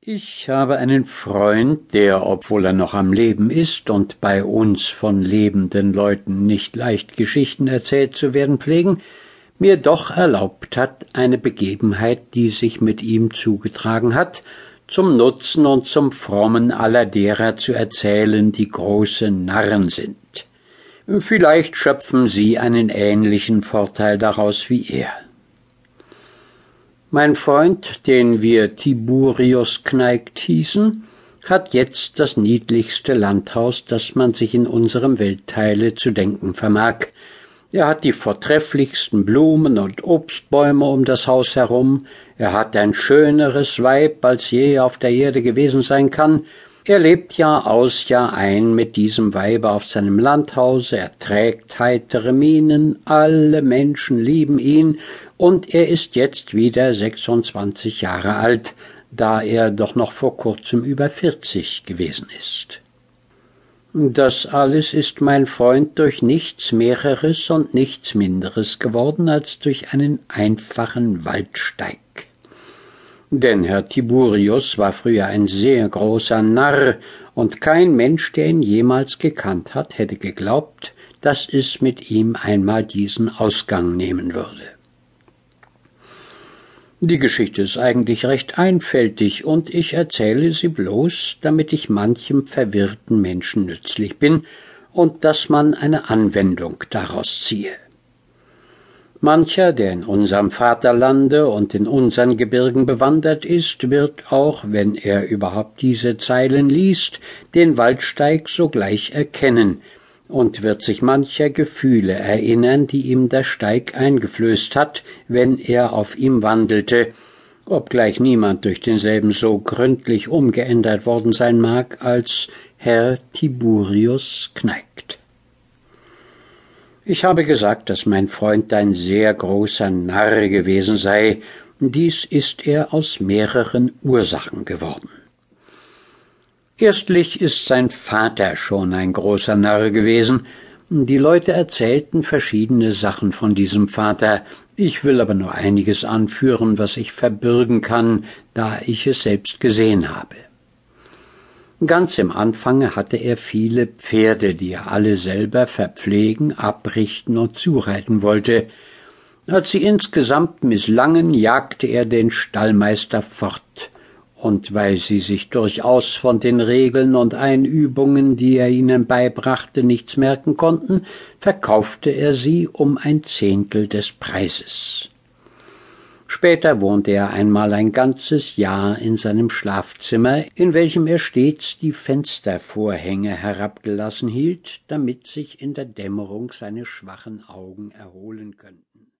Ich habe einen Freund, der, obwohl er noch am Leben ist und bei uns von lebenden Leuten nicht leicht Geschichten erzählt zu werden pflegen, mir doch erlaubt hat, eine Begebenheit, die sich mit ihm zugetragen hat, zum Nutzen und zum Frommen aller derer zu erzählen, die große Narren sind. Vielleicht schöpfen Sie einen ähnlichen Vorteil daraus wie er. Mein Freund, den wir Tiburius Kneigt hießen, hat jetzt das niedlichste Landhaus, das man sich in unserem Weltteile zu denken vermag. Er hat die vortrefflichsten Blumen und Obstbäume um das Haus herum, er hat ein schöneres Weib, als je auf der Erde gewesen sein kann, er lebt Jahr aus, Jahr ein mit diesem Weibe auf seinem Landhause, er trägt heitere Mienen, alle Menschen lieben ihn, und er ist jetzt wieder sechsundzwanzig Jahre alt, da er doch noch vor kurzem über vierzig gewesen ist. Das alles ist mein Freund durch nichts Mehreres und nichts Minderes geworden als durch einen einfachen Waldsteig. Denn Herr Tiburius war früher ein sehr großer Narr, und kein Mensch, der ihn jemals gekannt hat, hätte geglaubt, dass es mit ihm einmal diesen Ausgang nehmen würde. Die Geschichte ist eigentlich recht einfältig, und ich erzähle sie bloß, damit ich manchem verwirrten Menschen nützlich bin und dass man eine Anwendung daraus ziehe. Mancher, der in unserem Vaterlande und in unseren Gebirgen bewandert ist, wird auch, wenn er überhaupt diese Zeilen liest, den Waldsteig sogleich erkennen und wird sich mancher Gefühle erinnern, die ihm der Steig eingeflößt hat, wenn er auf ihm wandelte, obgleich niemand durch denselben so gründlich umgeändert worden sein mag als Herr Tiburius Kneigt. Ich habe gesagt, dass mein Freund ein sehr großer Narr gewesen sei, dies ist er aus mehreren Ursachen geworden. Erstlich ist sein Vater schon ein großer Narr gewesen, die Leute erzählten verschiedene Sachen von diesem Vater, ich will aber nur einiges anführen, was ich verbürgen kann, da ich es selbst gesehen habe. Ganz im Anfange hatte er viele Pferde, die er alle selber verpflegen, abrichten und zureiten wollte. Als sie insgesamt misslangen, jagte er den Stallmeister fort, und weil sie sich durchaus von den Regeln und Einübungen, die er ihnen beibrachte, nichts merken konnten, verkaufte er sie um ein Zehntel des Preises. Später wohnte er einmal ein ganzes Jahr in seinem Schlafzimmer, in welchem er stets die Fenstervorhänge herabgelassen hielt, damit sich in der Dämmerung seine schwachen Augen erholen könnten.